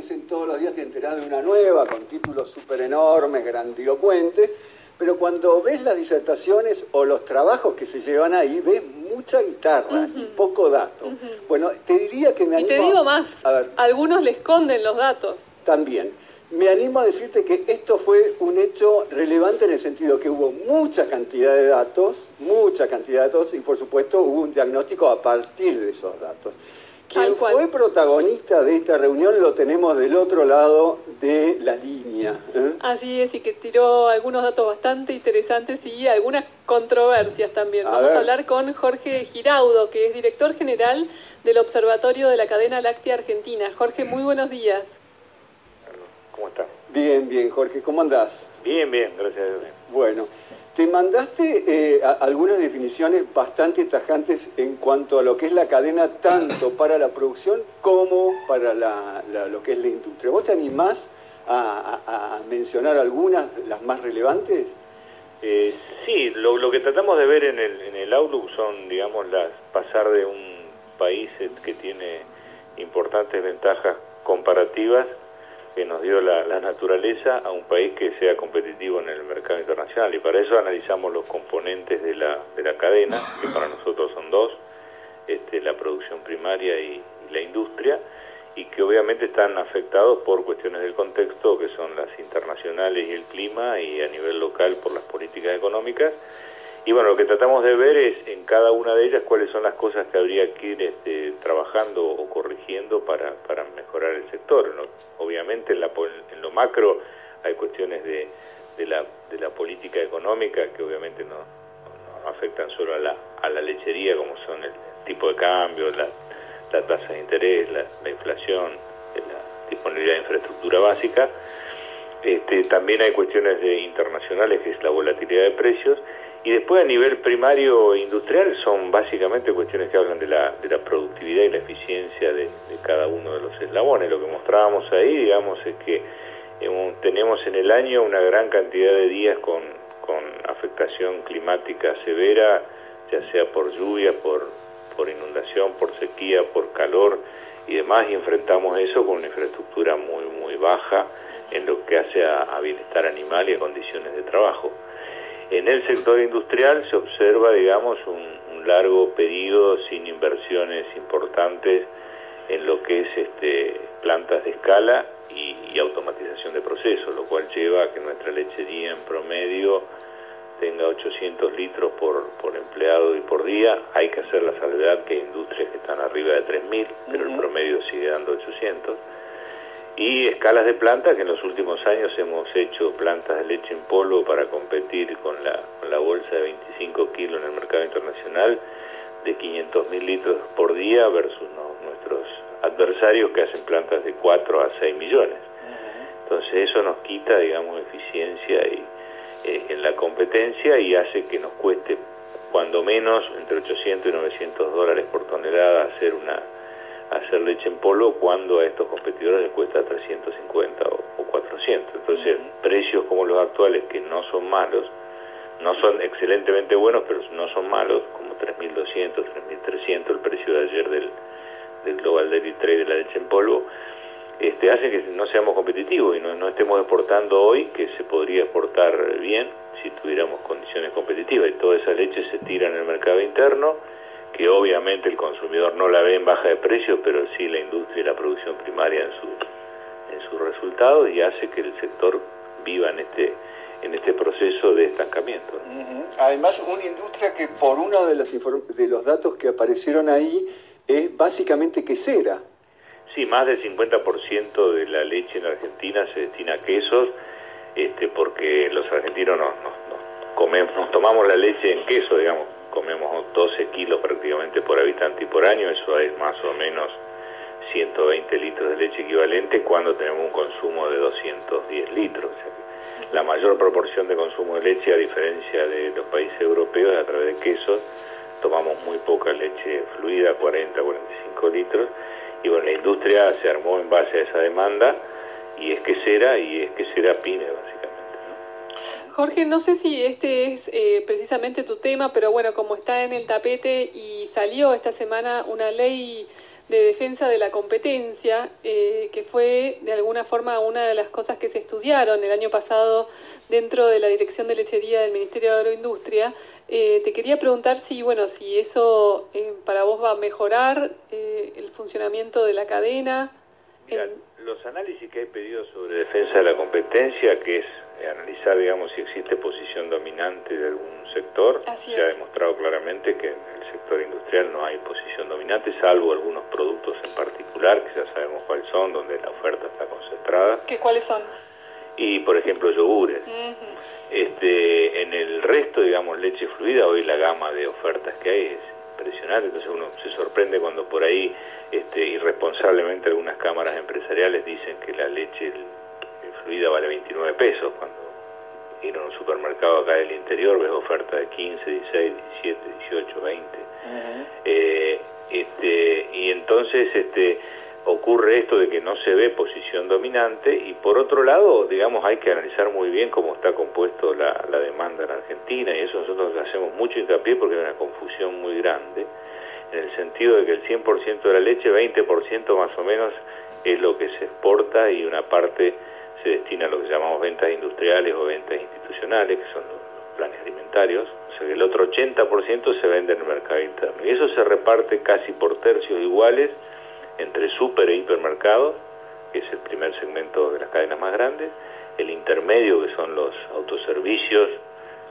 aparecen todos los días, te enterás de una nueva con títulos súper enormes, grandilocuentes, pero cuando ves las disertaciones o los trabajos que se llevan ahí, ves mucha guitarra y poco dato. Bueno, te diría que me animo... Y te digo más, a ver, algunos le esconden los datos. También. Me animo a decirte que esto fue un hecho relevante en el sentido que hubo mucha cantidad de datos, mucha cantidad de datos, y por supuesto hubo un diagnóstico a partir de esos datos. Quien fue protagonista de esta reunión lo tenemos del otro lado de la línea. ¿eh? Así es, y que tiró algunos datos bastante interesantes y algunas controversias también. Vamos a hablar con Jorge Giraudo, que es director general del Observatorio de la Cadena Láctea Argentina. Jorge, muy buenos días. ¿Cómo estás? Bien, bien, Jorge, ¿cómo andás? Bien, bien, gracias a Dios. Bueno, te mandaste eh, algunas definiciones bastante tajantes en cuanto a lo que es la cadena, tanto para la producción como para lo que es la industria. ¿Vos te animás a, mencionar algunas, las más relevantes? Eh, sí, lo, que tratamos de ver en el, en el Outlook son, digamos, las pasar de un país que tiene importantes ventajas comparativas que nos dio la, naturaleza a un país que sea competitivo en el mercado internacional. Y para eso analizamos los componentes de la, de la cadena, que para nosotros son dos, este, la producción primaria y, la industria, y que obviamente están afectados por cuestiones del contexto, que son las internacionales y el clima, y a nivel local por las políticas económicas y bueno, lo que tratamos de ver es en cada una de ellas cuáles son las cosas que habría que ir este, trabajando o corrigiendo para, para mejorar el sector. Obviamente en, la, en lo macro hay cuestiones de, de, la, de la política económica que obviamente no, afectan solo a la, a la lechería, como son el tipo de cambio, la, la tasa de interés, la, la inflación, la disponibilidad de infraestructura básica. Este, también hay cuestiones de internacionales, que es la volatilidad de precios, y después a nivel primario industrial son básicamente cuestiones que hablan de la, de la productividad y la eficiencia de, cada uno de los eslabones. Lo que mostrábamos ahí, digamos, es que tenemos en el año una gran cantidad de días con, con afectación climática severa, ya sea por lluvia, por, por inundación, por sequía, por calor y demás, y enfrentamos eso con una infraestructura muy, muy baja en lo que hace a bienestar animal y a condiciones de trabajo. En el sector industrial se observa, digamos, un, largo periodo sin inversiones importantes en lo que es este, plantas de escala y, automatización de procesos, lo cual lleva a que nuestra lechería en promedio tenga 800 litros por, por empleado y por día. Hay que hacer la salvedad que hay industrias que están arriba de 3.000, pero el promedio sigue dando 800 y escalas de plantas que en los últimos años hemos hecho plantas de leche en polvo para competir con la, bolsa de 25 kilos en el mercado internacional de 500 mil litros por día versus nuestros adversarios que hacen plantas de 4 a 6 millones. Entonces eso nos quita, digamos, eficiencia y, eh, en la competencia y hace que nos cueste cuando menos entre 800 y 900 dólares por tonelada hacer una hacer leche en polvo cuando a estos competidores les cuesta 350 o, 400. Entonces, precios como los actuales, que no son malos, no son excelentemente buenos, pero no son malos, como 3.200, 3.300, el precio de ayer del, del Global Dairy Trade de la leche en polvo, este, hace que no seamos competitivos y no, no estemos exportando hoy, que se podría exportar bien si tuviéramos condiciones competitivas. Y toda esa leche se tira en el mercado interno que obviamente el consumidor no la ve en baja de precio, pero sí la industria y la producción primaria en, su, en sus resultados y hace que el sector viva en este en este proceso de estancamiento. Además, una industria que por uno de los, de los datos que aparecieron ahí es básicamente quesera. Sí, más del 50% de la leche en Argentina se destina a quesos, este, porque los argentinos nos, comemos, nos tomamos la leche en queso, digamos, comemos 12 kilos prácticamente por habitante y por año, eso es más o menos 120 litros de equivalente cuando tenemos un consumo de 210 litros. la mayor proporción de consumo de leche, a diferencia de los países europeos, a través de quesos, tomamos muy poca leche fluida, 40, 45 litros, y bueno, la industria se armó en base a esa demanda, y es que será, y es que será PYME, básicamente. Jorge, no sé si este es eh, precisamente tu tema, pero bueno, como está en el tapete y salió esta semana una ley de defensa de la competencia, eh, que fue de alguna forma una de las cosas que se estudiaron el año pasado dentro de la Dirección de Lechería del Ministerio de Agroindustria. Eh, te quería preguntar si, bueno, si eso eh, para vos va a mejorar el funcionamiento de la cadena. Mira, los análisis que hay pedido sobre defensa de la competencia, que es analizar, digamos, si existe posición dominante de algún sector, se ha demostrado claramente que sector industrial no hay posición dominante, salvo algunos productos en particular, que ya sabemos cuáles son, donde la oferta está concentrada. ¿Qué, ¿Cuáles son? Y, por ejemplo, yogures. este, en el resto, digamos, leche fluida, hoy la gama de ofertas que hay es impresionante, entonces uno se sorprende cuando por ahí este, irresponsablemente algunas cámaras empresariales dicen que la leche fluida vale 29 pesos, cuando ir a un supermercado acá del interior ves oferta de 15, 16, 17, 18, 20. eh, este, y entonces este, ocurre esto de que no se ve posición dominante y por otro lado, digamos, hay que analizar muy bien cómo está compuesto la, la demanda en Argentina. Y eso nosotros hacemos mucho hincapié porque hay una confusión muy grande en el sentido de que el 100% de la leche, 20% más o menos es lo que se exporta y una parte se destina a lo que llamamos ventas industriales o ventas institucionales, que son los planes alimentarios, o sea que el otro 80% se vende en el mercado interno. Y eso se reparte casi por tercios iguales entre super e hipermercados, que es el primer segmento de las cadenas más grandes, el intermedio, que son los autoservicios,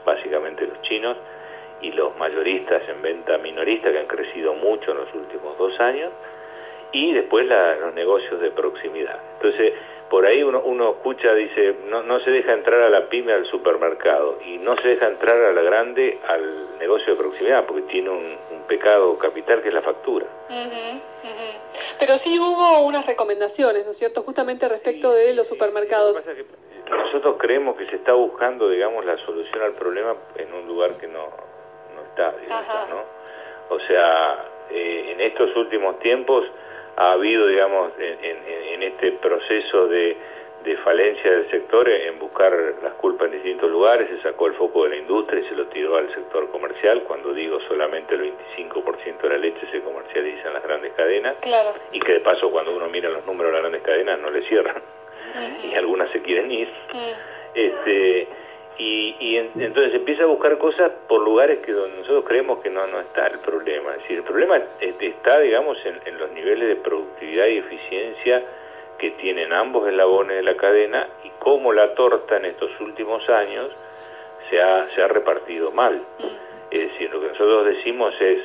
básicamente los chinos, y los mayoristas en venta minorista, que han crecido mucho en los últimos dos años, y después los negocios de proximidad. Entonces, por ahí uno, uno escucha, dice, no, no se deja entrar a la pyme al supermercado y no se deja entrar a la grande al negocio de proximidad porque tiene un, pecado capital que es la factura. Pero sí hubo unas recomendaciones, ¿no es cierto?, justamente respecto de los supermercados. nosotros creemos que se está buscando, digamos, la solución al problema en un lugar que no, no está, digamos, ¿no? O sea, eh, en estos últimos tiempos ha habido, digamos, en, este proceso de, falencia del sector en buscar las culpas en distintos lugares, se sacó el foco de la industria y se lo tiró al sector comercial, cuando digo solamente el 25% de la leche se comercializa en las grandes cadenas, y que de paso cuando uno mira los números de las grandes cadenas no le cierran, y algunas se quieren ir. este y, entonces empieza a buscar cosas por lugares que donde nosotros creemos que no, no está el problema. Es decir, el problema está, digamos, en, los niveles de productividad y eficiencia que tienen ambos eslabones de la cadena y cómo la torta en estos últimos años se ha, se ha repartido mal. Mm. Es decir, lo que nosotros decimos es,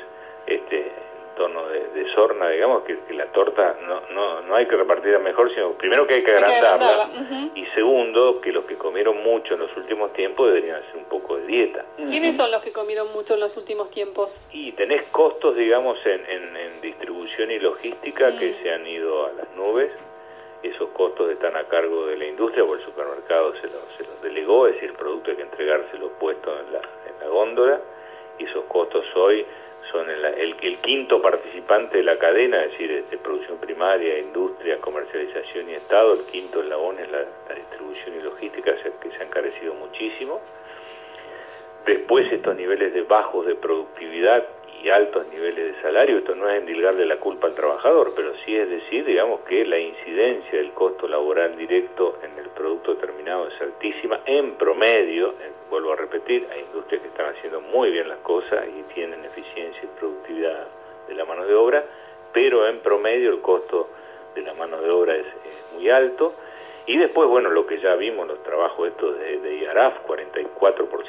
este, tono de, de sorna, digamos, que, la torta no, no, no hay que repartirla mejor, sino primero que hay que agrandarla, y segundo, que los que comieron mucho en los últimos tiempos deberían hacer un poco de dieta. ¿Quiénes son los que comieron mucho en los últimos tiempos? Y tenés costos, digamos, en, en, distribución y logística que se han ido a las nubes, esos costos están a cargo de la industria, o el supermercado se los, se los delegó, es decir, el producto hay que entregárselo puesto en la, en la góndola, y esos costos hoy son el, quinto participante de la cadena, es decir, de producción primaria, industria, comercialización y Estado, el quinto es la, la distribución y logística, que se han encarecido muchísimo. Después estos niveles de bajos de productividad y altos niveles de salario, esto no es endilgarle la culpa al trabajador, pero sí es decir, digamos, que la incidencia del costo laboral directo en el producto terminado es altísima, en promedio, vuelvo a repetir, hay industrias que están haciendo muy bien las cosas y tienen eficiencia y productividad de la mano de obra, pero en promedio el costo de la mano de obra es, muy alto. Y después, bueno, lo que ya vimos, los trabajos estos de, de IARAF, 44%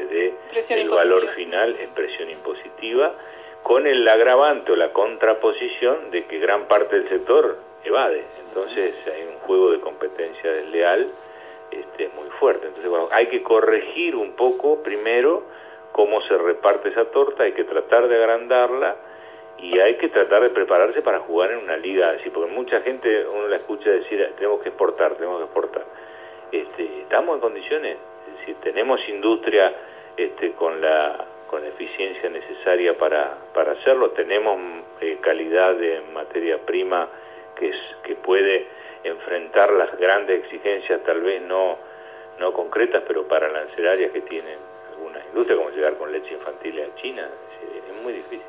de el valor final en presión impositiva, con el agravante o la contraposición de que gran parte del sector evade. Entonces hay un juego de competencia desleal este, muy fuerte. Entonces, bueno, hay que corregir un poco primero cómo se reparte esa torta, hay que tratar de agrandarla y hay que tratar de prepararse para jugar en una liga así, porque mucha gente uno la escucha decir tenemos que exportar, tenemos que exportar. Este, estamos en condiciones, es decir, tenemos industria este, con la con la eficiencia necesaria para, para hacerlo, tenemos eh, calidad de materia prima que, es, que puede enfrentar las grandes exigencias, tal vez no, no concretas, pero para paralancerias que tienen algunas industrias, como llegar con leche infantil a China, es, muy difícil.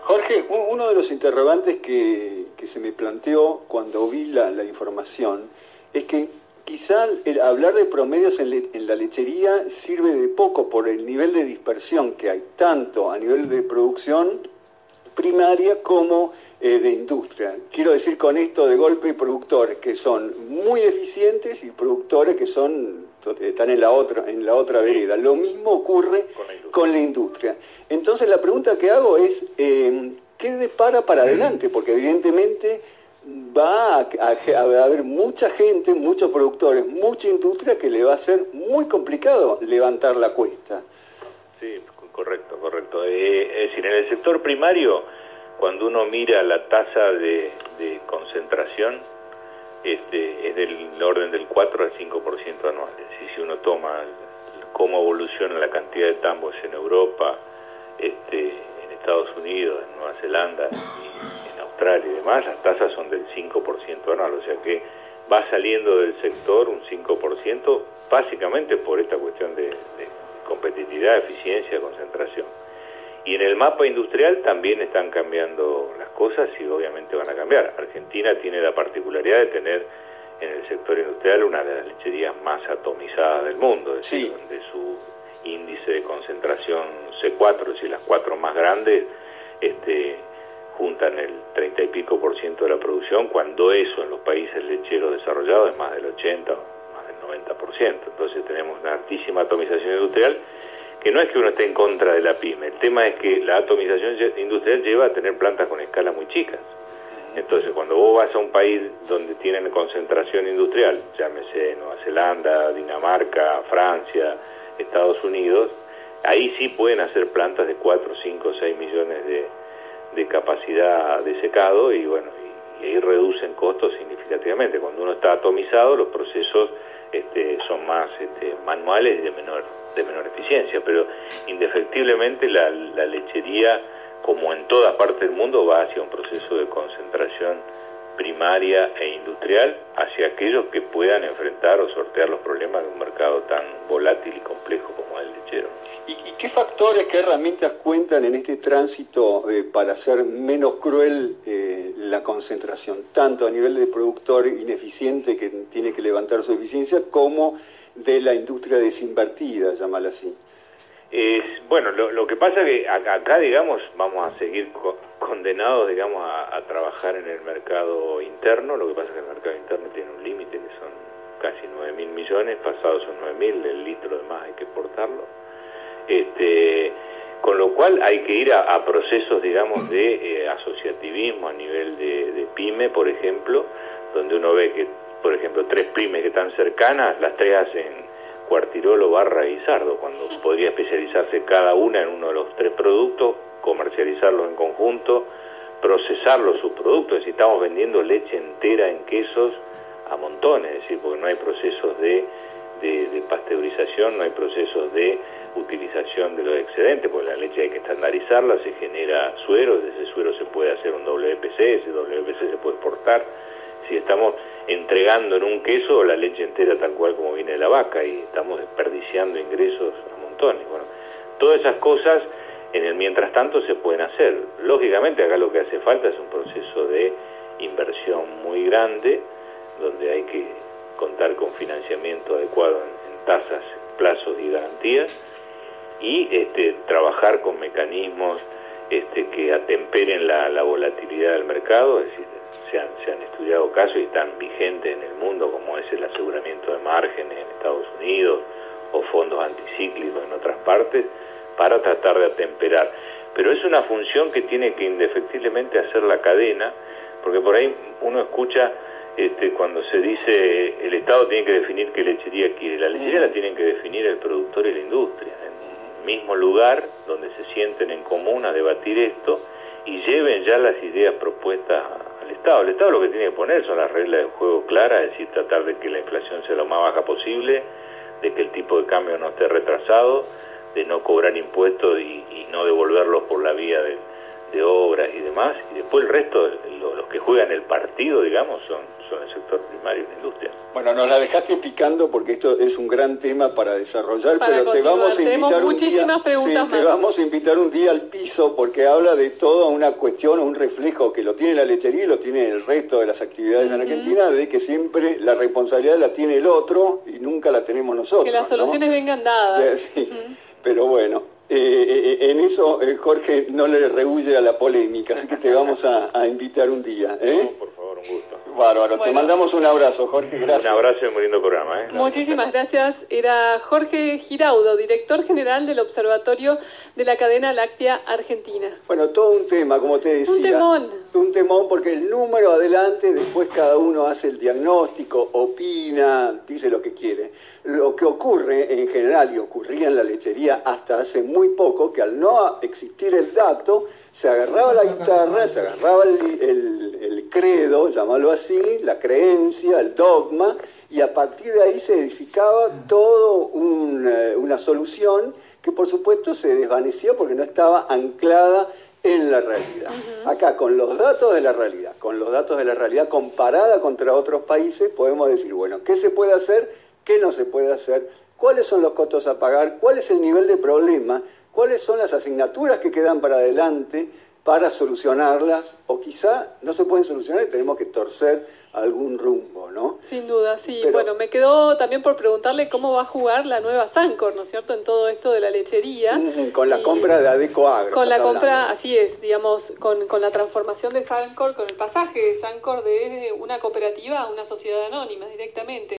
Jorge, uno de los interrogantes que, que se me planteó cuando vi la, la información es que quizá el hablar de promedios en, la lechería sirve de poco por el nivel de dispersión que hay, tanto a nivel de producción primaria como eh, de industria. Quiero decir con esto de golpe productores que son muy eficientes y productores que son están en la otra en la otra vereda. Lo mismo ocurre con la industria. Entonces la pregunta que hago es eh, ¿qué depara para adelante? Porque evidentemente va a, haber mucha gente, muchos productores, mucha industria que le va a ser muy complicado levantar la cuesta. Sí, correcto, correcto. Eh, es decir, en el sector primario, cuando uno mira la tasa de, concentración, este, es del orden del 4 al 5% anual. Es si uno toma cómo evoluciona la cantidad de tambos en Europa, este, en Estados Unidos, en Nueva Zelanda, y demás, las tasas son del 5% anual, o sea que va saliendo del sector un 5%, básicamente por esta cuestión de, competitividad, eficiencia, concentración. Y en el mapa industrial también están cambiando las cosas y obviamente van a cambiar. Argentina tiene la particularidad de tener en el sector industrial una de las lecherías más atomizadas del mundo, es decir, donde su índice de concentración C4, es decir, las cuatro más grandes, este, juntan el 30 y pico por ciento de la producción, cuando eso en los países lecheros desarrollados es más del 80, más del 90 por ciento. Entonces tenemos una altísima atomización industrial, que no es que uno esté en contra de la pyme, el tema es que la atomización industrial lleva a tener plantas con escala muy chicas. Entonces, cuando vos vas a un país donde tienen concentración industrial, llámese Nueva Zelanda, Dinamarca, Francia, Estados Unidos, ahí sí pueden hacer plantas de 4, 5, 6 millones de, de capacidad de secado y bueno, y, ahí reducen costos significativamente. Cuando uno está atomizado, los procesos este, son más este, manuales y de menor, de menor eficiencia, pero indefectiblemente la, la lechería, como en todas partes del mundo, va hacia un proceso de concentración primaria e industrial hacia aquellos que puedan qué herramientas cuentan en este tránsito eh, para hacer menos cruel eh, la concentración, tanto a nivel de productor ineficiente que tiene que levantar su eficiencia, como de la industria desinvertida, llamala así? Bueno, lo, que pasa es que acá, digamos, vamos a seguir condenados, digamos, a, trabajar en el mercado interno. Lo que pasa es que el mercado interno tiene un límite que son casi 9 mil millones, pasados son 9 mil, el litro de más hay que exportarlo. Este, con lo cual hay que ir a, procesos, digamos, de eh, asociativismo a nivel de, de, pyme, por ejemplo, donde uno ve que, por ejemplo, tres pymes que están cercanas, las tres hacen Cuartirolo, Barra y Sardo, cuando podría especializarse cada una en uno de los tres productos, comercializarlos en conjunto, procesar los subproductos, es decir, estamos vendiendo leche entera en quesos a montones, es decir, porque no hay procesos de, de pasteurización, no hay procesos de de los excedentes, porque la leche hay que estandarizarla, se genera suero, de ese suero se puede hacer un WPC, ese WPC se puede exportar, si estamos entregando en un queso la leche entera tal cual como viene de la vaca y estamos desperdiciando ingresos a montones. Bueno, todas esas cosas en el mientras tanto se pueden hacer. Lógicamente acá lo que hace falta es un proceso de inversión muy grande, donde hay que contar con financiamiento adecuado en, tasas, plazos y garantías, y este, trabajar con mecanismos este, que atemperen la, la volatilidad del mercado, es decir, se han, se han estudiado casos y están vigentes en el mundo, como es el aseguramiento de márgenes en Estados Unidos o fondos anticíclicos en otras partes, para tratar de atemperar. Pero es una función que tiene que indefectiblemente hacer la cadena, porque por ahí uno escucha este, cuando se dice el Estado tiene que definir qué lechería quiere, la lechería la tienen que definir el productor y la industria, mismo lugar donde se sienten en común a debatir esto y lleven ya las ideas propuestas al Estado. El Estado lo que tiene que poner son las reglas del juego claras, es decir, tratar de que la inflación sea lo más baja posible, de que el tipo de cambio no esté retrasado, de no cobrar impuestos y, no devolverlos por la vía de, obras y demás, y después el resto, los que juegan el partido, digamos, son, son el sector primario y la industria. Bueno, nos la dejaste picando porque esto es un gran tema para desarrollar, pero te vamos a invitar un día, te vamos a invitar un día al piso porque habla de toda una cuestión, un reflejo que lo tiene la lechería y lo tiene el resto de las actividades en Argentina, de que siempre la responsabilidad la tiene el otro y nunca la tenemos nosotros. Que las soluciones vengan dadas. Pero bueno, eh, eh, eh, en eso Jorge no le rehuye a la polémica, así que te vamos a, invitar un día. ¿eh? por favor, un gusto. Bárbaro, te mandamos un abrazo, Jorge, gracias. Un abrazo y un muy lindo programa. ¿eh? Muchísimas gracias. Era Jorge Giraudo, director general del Observatorio de la Cadena Láctea Argentina. Bueno, todo un tema, como te decía. Un temón. Un temón porque el número adelante, después cada uno hace el diagnóstico, opina, dice lo que quiere. Lo que ocurre en general y ocurría en la lechería hasta hace muy poco, que al no existir el dato, se agarraba la guitarra, se agarraba el, credo, llamarlo así, la creencia, el dogma, y a partir de ahí se edificaba toda eh, una solución que por supuesto se desvanecía porque no estaba anclada en la realidad. Acá, con los datos de la realidad, con los datos de la realidad comparada contra otros países, podemos decir, bueno, ¿qué se puede hacer? ¿Qué no se puede hacer? ¿Cuáles son los costos a pagar? ¿Cuál es el nivel de problema? Cuáles son las asignaturas que quedan para adelante para solucionarlas, o quizá no se pueden solucionar y tenemos que torcer algún rumbo, ¿no? Sin duda, sí. bueno, me quedó también por preguntarle cómo va a jugar la nueva Sancor, ¿no es cierto?, en todo esto de la lechería. con la compra de Adeco Agro. Con la compra, así es, digamos, con, con la transformación de Sancor, con el pasaje de Sancor de una cooperativa a una sociedad anónima directamente.